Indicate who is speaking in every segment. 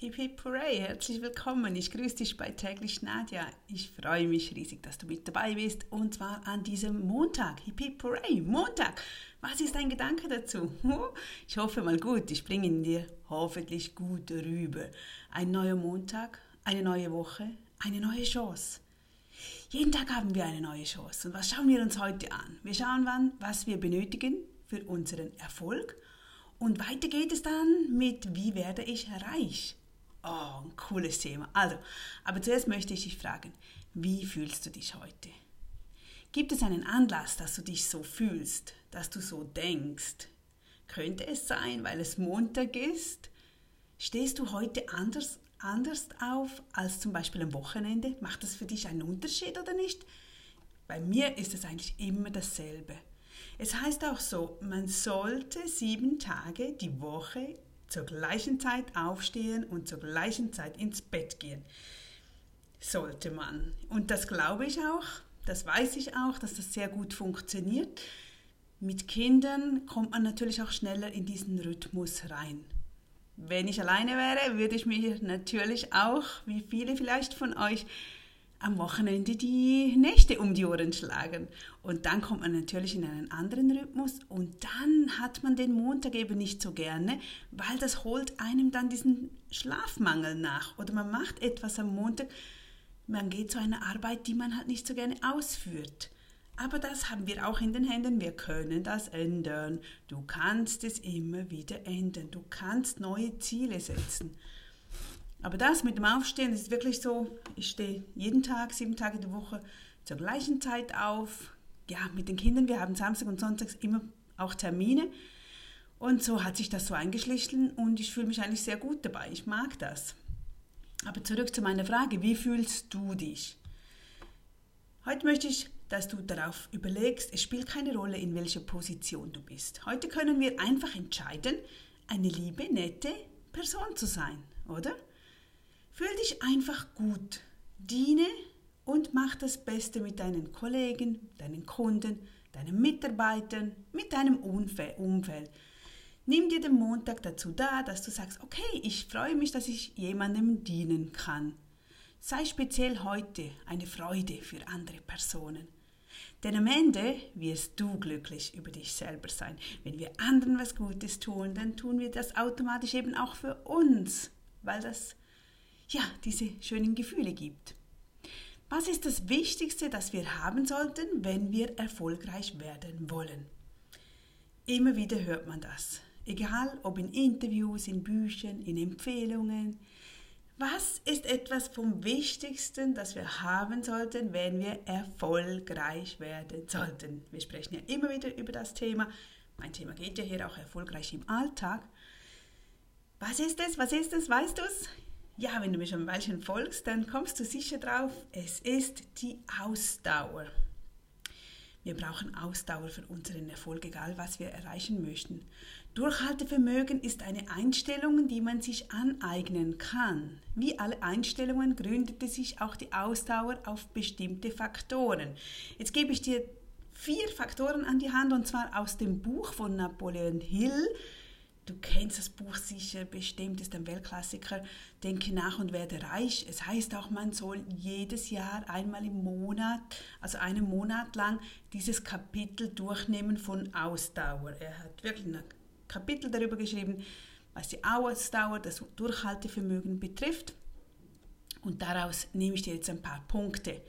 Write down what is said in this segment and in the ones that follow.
Speaker 1: Hip hip hooray, herzlich willkommen. Ich grüße dich bei täglich Nadja. Ich freue mich riesig, dass du mit dabei bist und zwar an diesem Montag. Hip hip hooray, Montag. Was ist dein Gedanke dazu? Ich hoffe mal gut, ich bringe ihn dir hoffentlich gut rüber. Ein neuer Montag, eine neue Woche, eine neue Chance. Jeden Tag haben wir eine neue Chance. Und was schauen wir uns heute an? Wir schauen an, was wir benötigen für unseren Erfolg. Und weiter geht es dann mit, wie werde ich reich? Oh, ein cooles Thema. Also, aber zuerst möchte ich dich fragen, wie fühlst du dich heute? Gibt es einen Anlass, dass du dich so fühlst, dass du so denkst? Könnte es sein, weil es Montag ist? Stehst du heute anders, anders auf als zum Beispiel am Wochenende? Macht das für dich einen Unterschied oder nicht? Bei mir ist es eigentlich immer dasselbe. Es heißt auch so, man sollte sieben Tage die Woche zur gleichen Zeit aufstehen und zur gleichen Zeit ins Bett gehen. Sollte man. Und das glaube ich auch, das weiß ich auch, dass das sehr gut funktioniert. Mit Kindern kommt man natürlich auch schneller in diesen Rhythmus rein. Wenn ich alleine wäre, würde ich mir natürlich auch, wie viele vielleicht von euch, am Wochenende die Nächte um die Ohren schlagen. Und dann kommt man natürlich in einen anderen Rhythmus und dann hat man den Montag eben nicht so gerne, weil das holt einem dann diesen Schlafmangel nach. Oder man macht etwas am Montag, man geht zu einer Arbeit, die man halt nicht so gerne ausführt. Aber das haben wir auch in den Händen. Wir können das ändern. Du kannst es immer wieder ändern. Du kannst neue Ziele setzen. Aber das mit dem Aufstehen ist wirklich so, ich stehe jeden Tag, sieben Tage die Woche zur gleichen Zeit auf. Ja, mit den Kindern, wir haben Samstag und Sonntags immer auch Termine. Und so hat sich das so eingeschlichen und ich fühle mich eigentlich sehr gut dabei. Ich mag das. Aber zurück zu meiner Frage, wie fühlst du dich? Heute möchte ich, dass du darauf überlegst, es spielt keine Rolle, in welcher Position du bist. Heute können wir einfach entscheiden, eine liebe, nette Person zu sein, oder? Fühl dich einfach gut, diene und mach das Beste mit deinen Kollegen, deinen Kunden, deinen Mitarbeitern, mit deinem Umfeld. Nimm dir den Montag dazu da, dass du sagst, okay, ich freue mich, dass ich jemandem dienen kann. Sei speziell heute eine Freude für andere Personen. Denn am Ende wirst du glücklich über dich selber sein. Wenn wir anderen was Gutes tun, dann tun wir das automatisch eben auch für uns, weil das ja, diese schönen Gefühle gibt. Was ist das Wichtigste, das wir haben sollten, wenn wir erfolgreich werden wollen? Immer wieder hört man das. Egal ob in Interviews, in Büchern, in Empfehlungen. Was ist etwas vom Wichtigsten, das wir haben sollten, wenn wir erfolgreich werden sollten? Wir sprechen ja immer wieder über das Thema. Mein Thema geht ja hier auch erfolgreich im Alltag. Was ist es? Was ist es? Weißt du es? Ja, wenn du mir schon ein Weilchen folgst, dann kommst du sicher drauf, es ist die Ausdauer. Wir brauchen Ausdauer für unseren Erfolg, egal was wir erreichen möchten. Durchhaltevermögen ist eine Einstellung, die man sich aneignen kann. Wie alle Einstellungen gründete sich auch die Ausdauer auf bestimmte Faktoren. Jetzt gebe ich dir vier Faktoren an die Hand und zwar aus dem Buch von Napoleon Hill, Du kennst das Buch sicher, bestimmt ist ein Weltklassiker. Denke nach und werde reich. Es heißt auch, man soll jedes Jahr einmal im Monat, also einen Monat lang, dieses Kapitel durchnehmen von Ausdauer. Er hat wirklich ein Kapitel darüber geschrieben, was die Ausdauer, das Durchhaltevermögen betrifft. Und daraus nehme ich dir jetzt ein paar Punkte.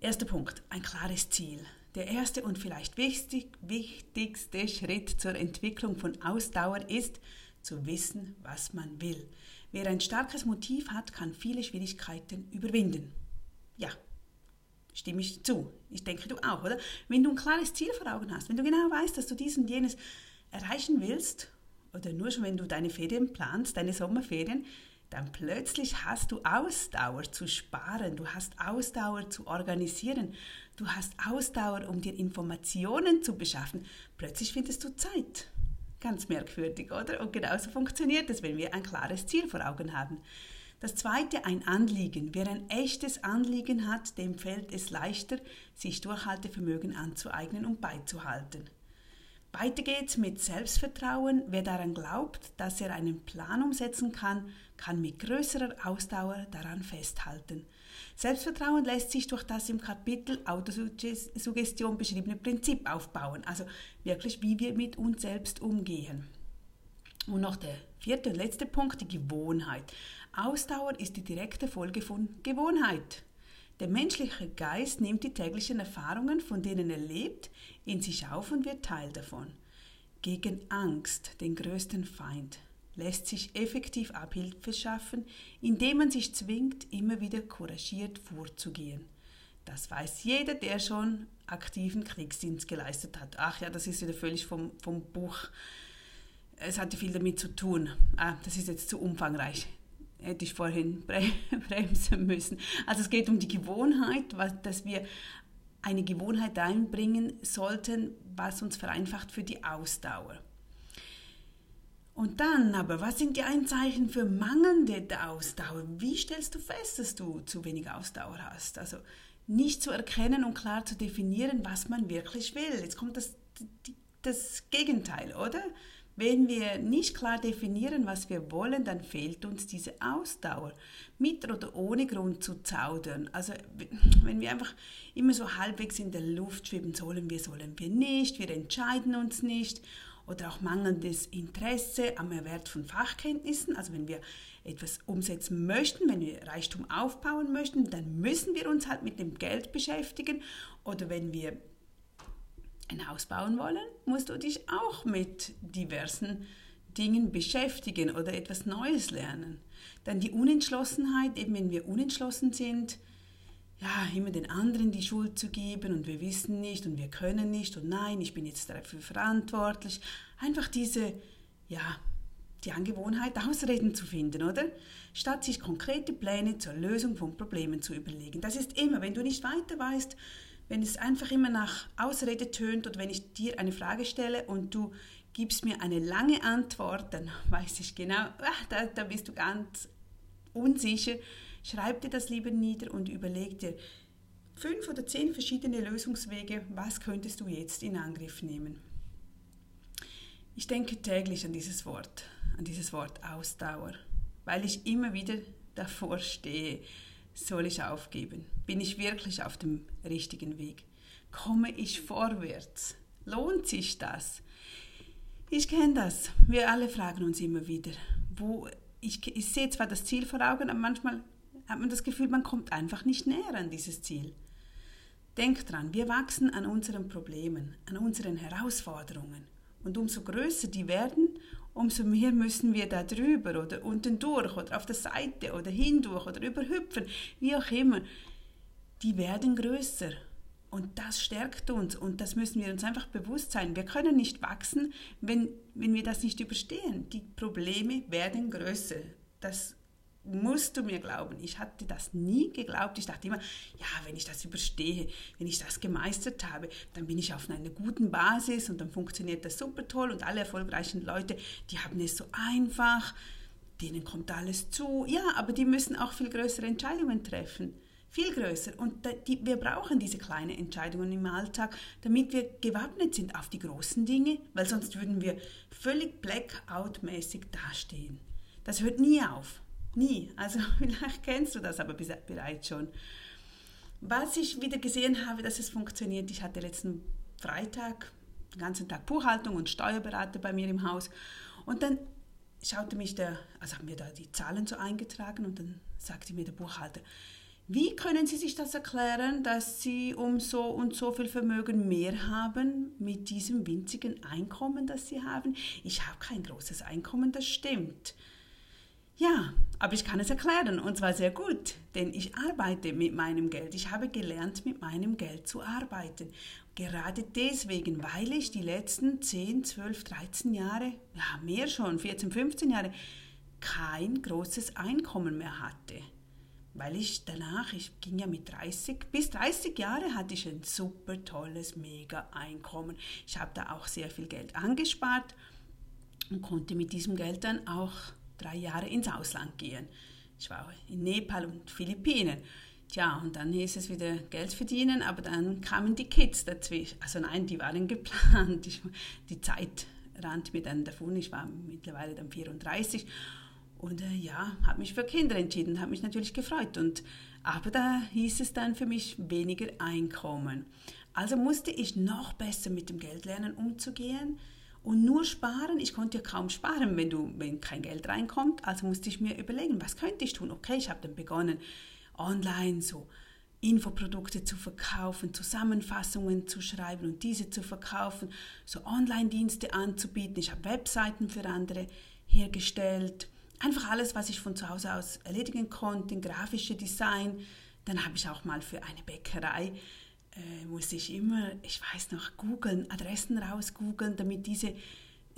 Speaker 1: Erster Punkt, ein klares Ziel. Der erste und vielleicht wichtig, wichtigste Schritt zur Entwicklung von Ausdauer ist, zu wissen, was man will. Wer ein starkes Motiv hat, kann viele Schwierigkeiten überwinden. Ja, stimme ich zu. Ich denke du auch, oder? Wenn du ein klares Ziel vor Augen hast, wenn du genau weißt, dass du dies und jenes erreichen willst, oder nur schon wenn du deine Ferien planst, deine Sommerferien, dann plötzlich hast du Ausdauer zu sparen, du hast Ausdauer zu organisieren, du hast Ausdauer, um dir Informationen zu beschaffen. Plötzlich findest du Zeit. Ganz merkwürdig, oder? Und genauso funktioniert es, wenn wir ein klares Ziel vor Augen haben. Das zweite, ein Anliegen. Wer ein echtes Anliegen hat, dem fällt es leichter, sich Durchhaltevermögen anzueignen und beizuhalten. Weiter geht's mit Selbstvertrauen. Wer daran glaubt, dass er einen Plan umsetzen kann, kann mit größerer Ausdauer daran festhalten. Selbstvertrauen lässt sich durch das im Kapitel Autosuggestion beschriebene Prinzip aufbauen, also wirklich, wie wir mit uns selbst umgehen. Und noch der vierte und letzte Punkt, die Gewohnheit. Ausdauer ist die direkte Folge von Gewohnheit. Der menschliche Geist nimmt die täglichen Erfahrungen, von denen er lebt, in sich auf und wird Teil davon. Gegen Angst, den größten Feind, lässt sich effektiv Abhilfe schaffen, indem man sich zwingt, immer wieder couragiert vorzugehen. Das weiß jeder, der schon aktiven Kriegsdienst geleistet hat. Ach ja, das ist wieder völlig vom, vom Buch. Es hatte viel damit zu tun. Ah, das ist jetzt zu umfangreich hätte ich vorhin bremsen müssen. Also es geht um die Gewohnheit, dass wir eine Gewohnheit einbringen sollten, was uns vereinfacht für die Ausdauer. Und dann aber, was sind die Einzeichen für mangelnde Ausdauer? Wie stellst du fest, dass du zu wenig Ausdauer hast? Also nicht zu erkennen und klar zu definieren, was man wirklich will. Jetzt kommt das, das Gegenteil, oder? Wenn wir nicht klar definieren, was wir wollen, dann fehlt uns diese Ausdauer, mit oder ohne Grund zu zaudern. Also wenn wir einfach immer so halbwegs in der Luft schweben, sollen wir, sollen wir nicht, wir entscheiden uns nicht oder auch mangelndes Interesse am Erwerb von Fachkenntnissen. Also wenn wir etwas umsetzen möchten, wenn wir Reichtum aufbauen möchten, dann müssen wir uns halt mit dem Geld beschäftigen. Oder wenn wir ein Haus bauen wollen, musst du dich auch mit diversen Dingen beschäftigen oder etwas Neues lernen. Dann die Unentschlossenheit, eben wenn wir unentschlossen sind, ja, immer den anderen die Schuld zu geben und wir wissen nicht und wir können nicht und nein, ich bin jetzt dafür verantwortlich. Einfach diese, ja, die Angewohnheit, Ausreden zu finden, oder? Statt sich konkrete Pläne zur Lösung von Problemen zu überlegen. Das ist immer, wenn du nicht weiter weißt, wenn es einfach immer nach Ausrede tönt oder wenn ich dir eine Frage stelle und du gibst mir eine lange Antwort, dann weiß ich genau, ach, da, da bist du ganz unsicher. Schreib dir das lieber nieder und überleg dir fünf oder zehn verschiedene Lösungswege, was könntest du jetzt in Angriff nehmen. Ich denke täglich an dieses Wort, an dieses Wort Ausdauer, weil ich immer wieder davor stehe, soll ich aufgeben? Bin ich wirklich auf dem richtigen Weg? Komme ich vorwärts? Lohnt sich das? Ich kenne das. Wir alle fragen uns immer wieder, wo ich, ich sehe zwar das Ziel vor Augen, aber manchmal hat man das Gefühl, man kommt einfach nicht näher an dieses Ziel. Denk dran, wir wachsen an unseren Problemen, an unseren Herausforderungen. Und umso größer die werden, umso mehr müssen wir da drüber oder unten durch oder auf der Seite oder hindurch oder überhüpfen, wie auch immer. Die werden größer. Und das stärkt uns und das müssen wir uns einfach bewusst sein. Wir können nicht wachsen, wenn, wenn wir das nicht überstehen. Die Probleme werden größer. Das musst du mir glauben. Ich hatte das nie geglaubt. Ich dachte immer, ja, wenn ich das überstehe, wenn ich das gemeistert habe, dann bin ich auf einer guten Basis und dann funktioniert das super toll und alle erfolgreichen Leute, die haben es so einfach, denen kommt alles zu. Ja, aber die müssen auch viel größere Entscheidungen treffen. Viel größer. Und die, wir brauchen diese kleinen Entscheidungen im Alltag, damit wir gewappnet sind auf die großen Dinge, weil sonst würden wir völlig blackout-mäßig dastehen. Das hört nie auf. Nie. Also vielleicht kennst du das aber bereits schon. Was ich wieder gesehen habe, dass es funktioniert, ich hatte letzten Freitag den ganzen Tag Buchhaltung und Steuerberater bei mir im Haus und dann schaute mich der, also haben wir da die Zahlen so eingetragen und dann sagte mir der Buchhalter, wie können Sie sich das erklären, dass Sie um so und so viel Vermögen mehr haben mit diesem winzigen Einkommen, das Sie haben? Ich habe kein großes Einkommen, das stimmt. Ja, aber ich kann es erklären und zwar sehr gut, denn ich arbeite mit meinem Geld. Ich habe gelernt, mit meinem Geld zu arbeiten. Gerade deswegen, weil ich die letzten 10, 12, 13 Jahre, ja mehr schon, 14, 15 Jahre, kein großes Einkommen mehr hatte. Weil ich danach, ich ging ja mit 30, bis 30 Jahre hatte ich ein super tolles, mega Einkommen. Ich habe da auch sehr viel Geld angespart und konnte mit diesem Geld dann auch drei Jahre ins Ausland gehen. Ich war in Nepal und Philippinen. Tja, und dann hieß es wieder Geld verdienen, aber dann kamen die Kids dazwischen. Also nein, die waren geplant. Ich, die Zeit rannte mir dann davon. Ich war mittlerweile dann 34 und äh, ja, habe mich für Kinder entschieden, habe mich natürlich gefreut. Und, aber da hieß es dann für mich weniger Einkommen. Also musste ich noch besser mit dem Geld lernen umzugehen und nur sparen. Ich konnte ja kaum sparen, wenn, du, wenn kein Geld reinkommt. Also musste ich mir überlegen, was könnte ich tun? Okay, ich habe dann begonnen, online so Infoprodukte zu verkaufen, Zusammenfassungen zu schreiben und diese zu verkaufen, so Online-Dienste anzubieten. Ich habe Webseiten für andere hergestellt. Einfach alles, was ich von zu Hause aus erledigen konnte, grafische Design. Dann habe ich auch mal für eine Bäckerei äh, musste ich immer, ich weiß noch, googeln, Adressen rausgoogeln, damit diese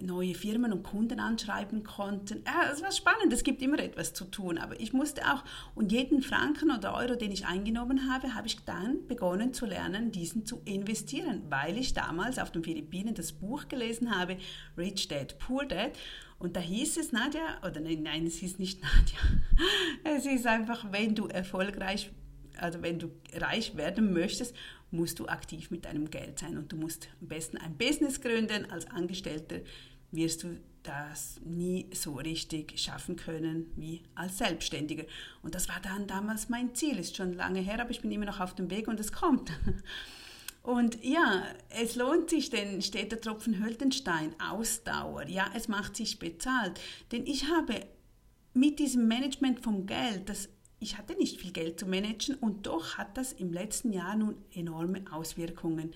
Speaker 1: neue Firmen und Kunden anschreiben konnten. Ja, es war spannend, es gibt immer etwas zu tun, aber ich musste auch, und jeden Franken oder Euro, den ich eingenommen habe, habe ich dann begonnen zu lernen, diesen zu investieren, weil ich damals auf den Philippinen das Buch gelesen habe, Rich Dad, Poor Dad, und da hieß es, Nadja, oder nein, nein, es hieß nicht Nadja, es ist einfach, wenn du erfolgreich, also wenn du reich werden möchtest, musst du aktiv mit deinem Geld sein und du musst am besten ein Business gründen. Als Angestellter wirst du das nie so richtig schaffen können wie als Selbstständiger. Und das war dann damals mein Ziel. Ist schon lange her, aber ich bin immer noch auf dem Weg und es kommt. Und ja, es lohnt sich, denn steht der Tropfen Stein. Ausdauer, ja, es macht sich bezahlt. Denn ich habe mit diesem Management vom Geld, das ich hatte nicht viel Geld zu managen und doch hat das im letzten Jahr nun enorme Auswirkungen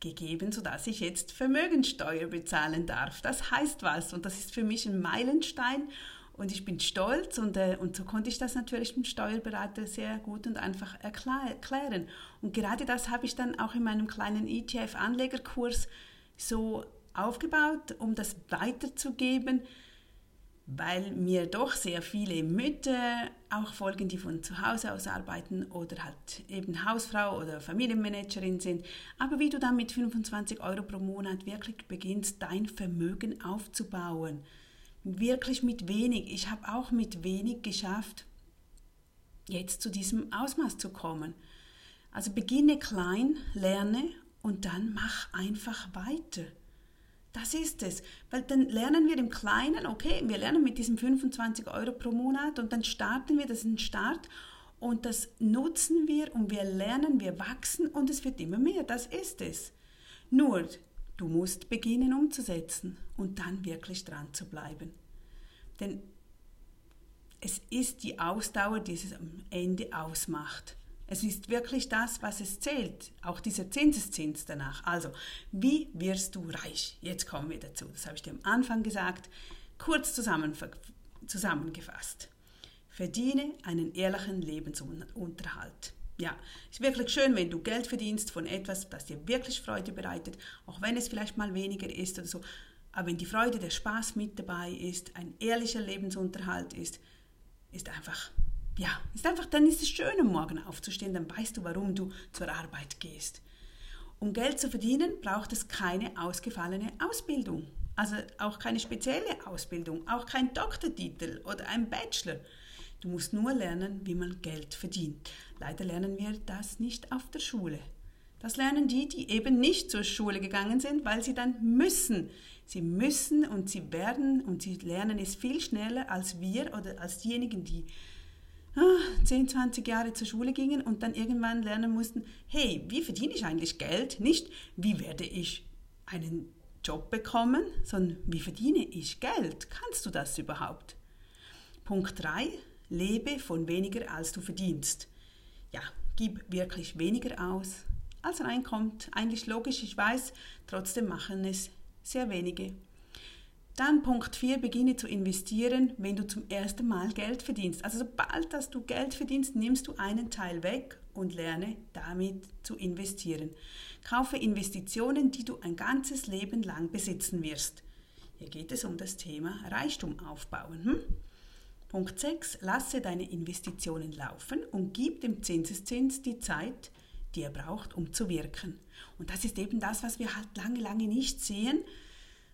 Speaker 1: gegeben, sodass ich jetzt Vermögensteuer bezahlen darf. Das heißt was und das ist für mich ein Meilenstein und ich bin stolz und, äh, und so konnte ich das natürlich dem Steuerberater sehr gut und einfach erklären. Und gerade das habe ich dann auch in meinem kleinen ETF-Anlegerkurs so aufgebaut, um das weiterzugeben weil mir doch sehr viele Mütter auch folgen, die von zu Hause aus arbeiten oder halt eben Hausfrau oder Familienmanagerin sind. Aber wie du dann mit 25 Euro pro Monat wirklich beginnst, dein Vermögen aufzubauen. Wirklich mit wenig. Ich habe auch mit wenig geschafft, jetzt zu diesem Ausmaß zu kommen. Also beginne klein, lerne und dann mach einfach weiter. Das ist es. Weil dann lernen wir im Kleinen, okay, wir lernen mit diesen 25 Euro pro Monat und dann starten wir, das ist ein Start und das nutzen wir und wir lernen, wir wachsen und es wird immer mehr. Das ist es. Nur, du musst beginnen umzusetzen und dann wirklich dran zu bleiben. Denn es ist die Ausdauer, die es am Ende ausmacht. Es ist wirklich das, was es zählt. Auch dieser Zinseszins danach. Also, wie wirst du reich? Jetzt kommen wir dazu. Das habe ich dir am Anfang gesagt. Kurz zusammengefasst. Verdiene einen ehrlichen Lebensunterhalt. Ja, ist wirklich schön, wenn du Geld verdienst von etwas, das dir wirklich Freude bereitet, auch wenn es vielleicht mal weniger ist oder so. Aber wenn die Freude, der Spaß mit dabei ist, ein ehrlicher Lebensunterhalt ist, ist einfach ja, ist einfach, dann ist es schön, am Morgen aufzustehen, dann weißt du, warum du zur Arbeit gehst. Um Geld zu verdienen, braucht es keine ausgefallene Ausbildung. Also auch keine spezielle Ausbildung, auch kein Doktortitel oder ein Bachelor. Du musst nur lernen, wie man Geld verdient. Leider lernen wir das nicht auf der Schule. Das lernen die, die eben nicht zur Schule gegangen sind, weil sie dann müssen. Sie müssen und sie werden und sie lernen es viel schneller als wir oder als diejenigen, die 10, 20 Jahre zur Schule gingen und dann irgendwann lernen mussten, hey, wie verdiene ich eigentlich Geld? Nicht, wie werde ich einen Job bekommen, sondern wie verdiene ich Geld? Kannst du das überhaupt? Punkt 3, lebe von weniger als du verdienst. Ja, gib wirklich weniger aus, als reinkommt. Eigentlich logisch, ich weiß, trotzdem machen es sehr wenige. Dann Punkt 4, beginne zu investieren, wenn du zum ersten Mal Geld verdienst. Also sobald dass du Geld verdienst, nimmst du einen Teil weg und lerne damit zu investieren. Kaufe Investitionen, die du ein ganzes Leben lang besitzen wirst. Hier geht es um das Thema Reichtum aufbauen. Hm? Punkt 6. Lasse deine Investitionen laufen und gib dem Zinseszins die Zeit, die er braucht, um zu wirken. Und das ist eben das, was wir halt lange, lange nicht sehen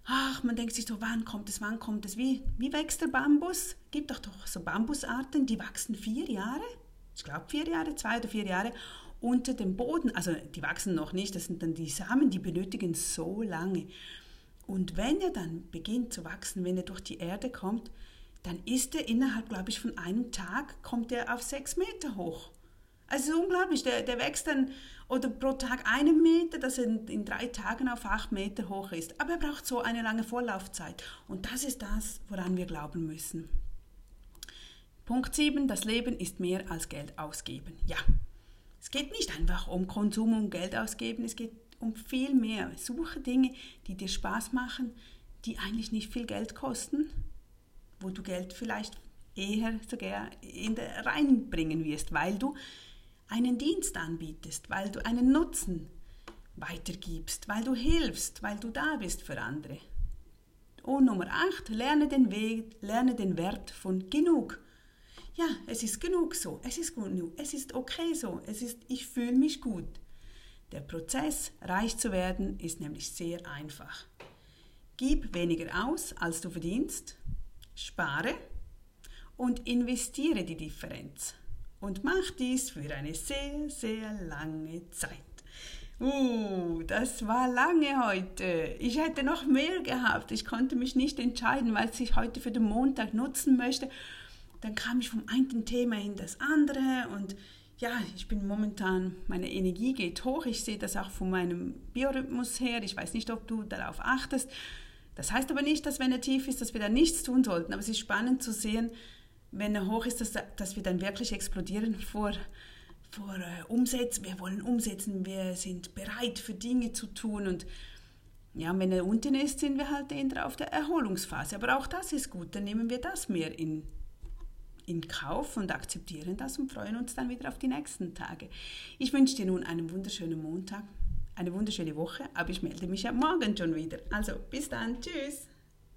Speaker 1: ach, man denkt sich so, wann kommt es, wann kommt es, wie, wie wächst der Bambus? Gibt doch doch so Bambusarten, die wachsen vier Jahre. ich glaube vier Jahre, zwei oder vier Jahre, unter dem Boden. Also die wachsen noch nicht, das sind dann die Samen, die benötigen so lange. Und wenn er dann beginnt zu wachsen, wenn er durch die Erde kommt, dann ist er innerhalb, glaube ich, von einem Tag, kommt er auf sechs Meter hoch. Also unglaublich, der, der wächst dann oder pro Tag einen Meter, dass er in, in drei Tagen auf acht Meter hoch ist. Aber er braucht so eine lange Vorlaufzeit. Und das ist das, woran wir glauben müssen. Punkt 7. Das Leben ist mehr als Geld ausgeben. Ja, es geht nicht einfach um Konsum und Geld ausgeben, es geht um viel mehr. Suche Dinge, die dir Spaß machen, die eigentlich nicht viel Geld kosten, wo du Geld vielleicht eher sogar in der reinbringen wirst, weil du einen Dienst anbietest, weil du einen Nutzen weitergibst, weil du hilfst, weil du da bist für andere. Und Nummer 8, lerne den Weg, lerne den Wert von genug. Ja, es ist genug so, es ist genug, es ist okay so, es ist, ich fühle mich gut. Der Prozess, reich zu werden, ist nämlich sehr einfach. Gib weniger aus, als du verdienst, spare und investiere die Differenz und mach dies für eine sehr, sehr lange Zeit. Uh, das war lange heute. Ich hätte noch mehr gehabt. Ich konnte mich nicht entscheiden, weil ich heute für den Montag nutzen möchte. Dann kam ich vom einen Thema in das andere und ja, ich bin momentan, meine Energie geht hoch. Ich sehe das auch von meinem Biorhythmus her. Ich weiß nicht, ob du darauf achtest. Das heißt aber nicht, dass wenn er tief ist, dass wir da nichts tun sollten. Aber es ist spannend zu sehen, wenn er hoch ist, dass, dass wir dann wirklich explodieren vor, vor äh, Umsetzen. Wir wollen umsetzen, wir sind bereit für Dinge zu tun und ja, wenn er unten ist, sind wir halt eher auf der Erholungsphase. Aber auch das ist gut, dann nehmen wir das mehr in, in Kauf und akzeptieren das und freuen uns dann wieder auf die nächsten Tage. Ich wünsche dir nun einen wunderschönen Montag, eine wunderschöne Woche, aber ich melde mich ja morgen schon wieder. Also bis dann, tschüss.